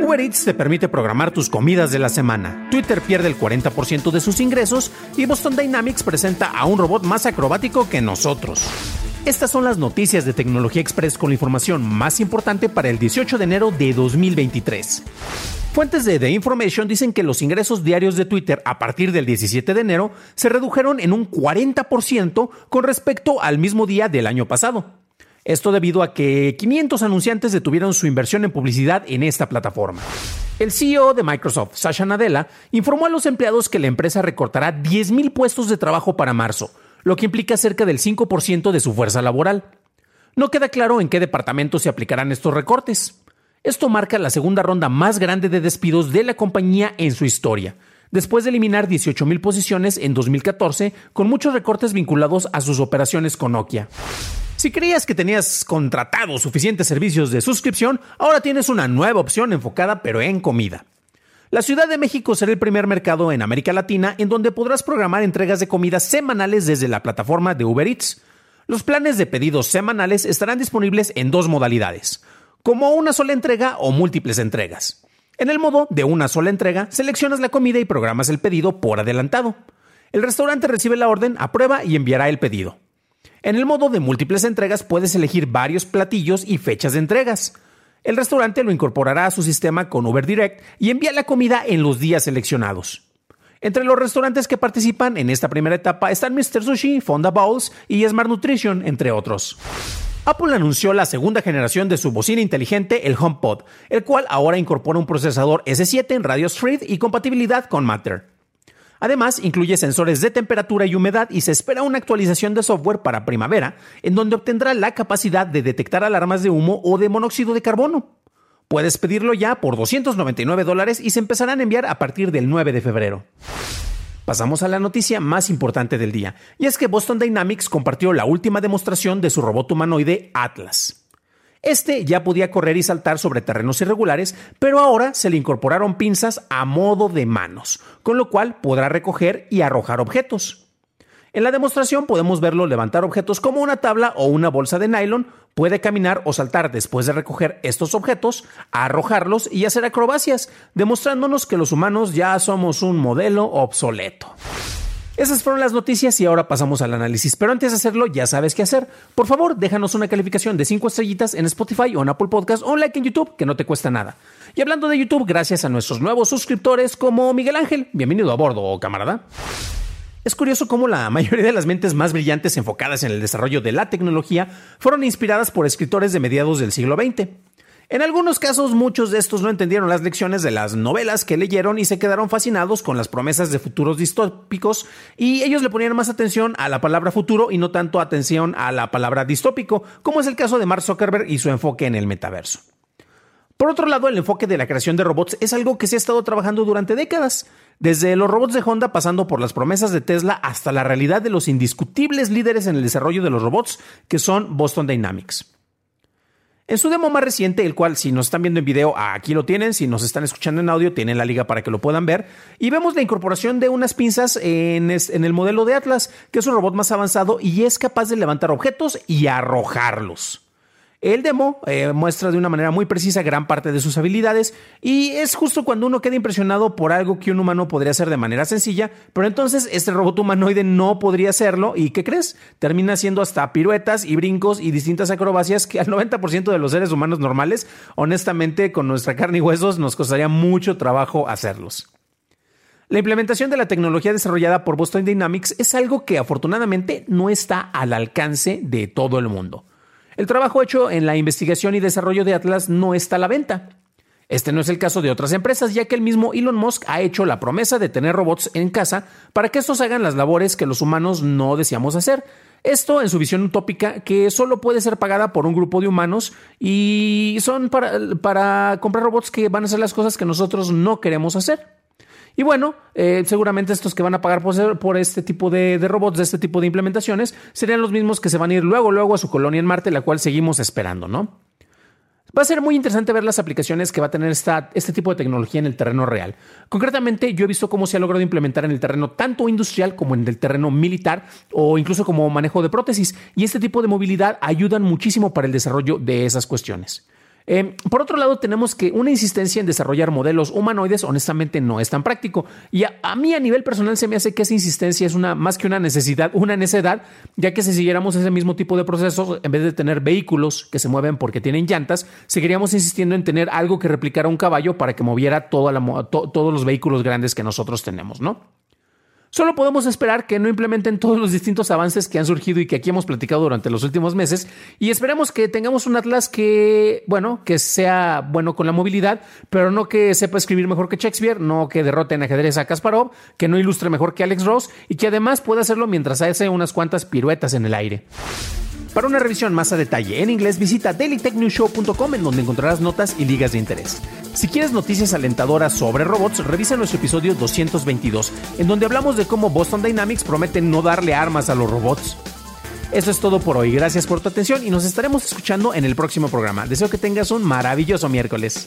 Uber Eats te permite programar tus comidas de la semana. Twitter pierde el 40% de sus ingresos y Boston Dynamics presenta a un robot más acrobático que nosotros. Estas son las noticias de Tecnología Express con la información más importante para el 18 de enero de 2023. Fuentes de The Information dicen que los ingresos diarios de Twitter a partir del 17 de enero se redujeron en un 40% con respecto al mismo día del año pasado. Esto debido a que 500 anunciantes detuvieron su inversión en publicidad en esta plataforma. El CEO de Microsoft, Sasha Nadella, informó a los empleados que la empresa recortará 10.000 puestos de trabajo para marzo, lo que implica cerca del 5% de su fuerza laboral. No queda claro en qué departamento se aplicarán estos recortes. Esto marca la segunda ronda más grande de despidos de la compañía en su historia, después de eliminar 18.000 posiciones en 2014, con muchos recortes vinculados a sus operaciones con Nokia. Si creías que tenías contratado suficientes servicios de suscripción, ahora tienes una nueva opción enfocada pero en comida. La Ciudad de México será el primer mercado en América Latina en donde podrás programar entregas de comida semanales desde la plataforma de Uber Eats. Los planes de pedidos semanales estarán disponibles en dos modalidades, como una sola entrega o múltiples entregas. En el modo de una sola entrega, seleccionas la comida y programas el pedido por adelantado. El restaurante recibe la orden, aprueba y enviará el pedido. En el modo de múltiples entregas puedes elegir varios platillos y fechas de entregas. El restaurante lo incorporará a su sistema con Uber Direct y envía la comida en los días seleccionados. Entre los restaurantes que participan en esta primera etapa están Mr. Sushi, Fonda Bowls y Smart Nutrition, entre otros. Apple anunció la segunda generación de su bocina inteligente, el HomePod, el cual ahora incorpora un procesador S7 en radio Street y compatibilidad con Matter. Además, incluye sensores de temperatura y humedad y se espera una actualización de software para primavera, en donde obtendrá la capacidad de detectar alarmas de humo o de monóxido de carbono. Puedes pedirlo ya por 299 dólares y se empezarán a enviar a partir del 9 de febrero. Pasamos a la noticia más importante del día, y es que Boston Dynamics compartió la última demostración de su robot humanoide Atlas. Este ya podía correr y saltar sobre terrenos irregulares, pero ahora se le incorporaron pinzas a modo de manos, con lo cual podrá recoger y arrojar objetos. En la demostración podemos verlo levantar objetos como una tabla o una bolsa de nylon, puede caminar o saltar después de recoger estos objetos, arrojarlos y hacer acrobacias, demostrándonos que los humanos ya somos un modelo obsoleto. Esas fueron las noticias y ahora pasamos al análisis. Pero antes de hacerlo, ya sabes qué hacer. Por favor, déjanos una calificación de 5 estrellitas en Spotify o en Apple Podcast o un like en YouTube, que no te cuesta nada. Y hablando de YouTube, gracias a nuestros nuevos suscriptores como Miguel Ángel. Bienvenido a bordo, camarada. Es curioso cómo la mayoría de las mentes más brillantes enfocadas en el desarrollo de la tecnología fueron inspiradas por escritores de mediados del siglo XX. En algunos casos, muchos de estos no entendieron las lecciones de las novelas que leyeron y se quedaron fascinados con las promesas de futuros distópicos y ellos le ponían más atención a la palabra futuro y no tanto atención a la palabra distópico, como es el caso de Mark Zuckerberg y su enfoque en el metaverso. Por otro lado, el enfoque de la creación de robots es algo que se ha estado trabajando durante décadas, desde los robots de Honda pasando por las promesas de Tesla hasta la realidad de los indiscutibles líderes en el desarrollo de los robots que son Boston Dynamics. En su demo más reciente, el cual si nos están viendo en video, aquí lo tienen, si nos están escuchando en audio, tienen la liga para que lo puedan ver, y vemos la incorporación de unas pinzas en, en el modelo de Atlas, que es un robot más avanzado y es capaz de levantar objetos y arrojarlos. El demo eh, muestra de una manera muy precisa gran parte de sus habilidades y es justo cuando uno queda impresionado por algo que un humano podría hacer de manera sencilla, pero entonces este robot humanoide no podría hacerlo y ¿qué crees? Termina haciendo hasta piruetas y brincos y distintas acrobacias que al 90% de los seres humanos normales, honestamente con nuestra carne y huesos nos costaría mucho trabajo hacerlos. La implementación de la tecnología desarrollada por Boston Dynamics es algo que afortunadamente no está al alcance de todo el mundo. El trabajo hecho en la investigación y desarrollo de Atlas no está a la venta. Este no es el caso de otras empresas, ya que el mismo Elon Musk ha hecho la promesa de tener robots en casa para que estos hagan las labores que los humanos no deseamos hacer. Esto en su visión utópica que solo puede ser pagada por un grupo de humanos y son para, para comprar robots que van a hacer las cosas que nosotros no queremos hacer. Y bueno, eh, seguramente estos que van a pagar por, por este tipo de, de, robots, de este tipo de implementaciones, serían los mismos que se van a ir luego, luego a su colonia en Marte, la cual seguimos esperando, ¿no? Va a ser muy interesante ver las aplicaciones que va a tener esta, este tipo de tecnología en el terreno real. Concretamente, yo he visto cómo se ha logrado implementar en el terreno tanto industrial como en el terreno militar o incluso como manejo de prótesis. Y este tipo de movilidad ayudan muchísimo para el desarrollo de esas cuestiones. Eh, por otro lado, tenemos que una insistencia en desarrollar modelos humanoides honestamente no es tan práctico. Y a, mí a nivel personal se me hace que esa insistencia es una más que una necesidad, una necedad, ya que si siguiéramos ese mismo tipo de procesos, en vez de tener vehículos que se mueven porque tienen llantas, seguiríamos insistiendo en tener algo que replicara un caballo para que moviera todos los vehículos grandes que nosotros tenemos, ¿no? Solo podemos esperar que no implementen todos los distintos avances que han surgido y que aquí hemos platicado durante los últimos meses y esperemos que tengamos un Atlas que, bueno, que sea bueno con la movilidad, pero no que sepa escribir mejor que Shakespeare, no que derrote en ajedrez a Kasparov, que no ilustre mejor que Alex Ross y que además pueda hacerlo mientras hace unas cuantas piruetas en el aire. Para una revisión más a detalle en inglés, visita dailytechnewshow.com en donde encontrarás notas y ligas de interés. Si quieres noticias alentadoras sobre robots, revisa nuestro episodio 222, en donde hablamos de cómo Boston Dynamics promete no darle armas a los robots. Eso es todo por hoy, gracias por tu atención y nos estaremos escuchando en el próximo programa. Deseo que tengas un maravilloso miércoles.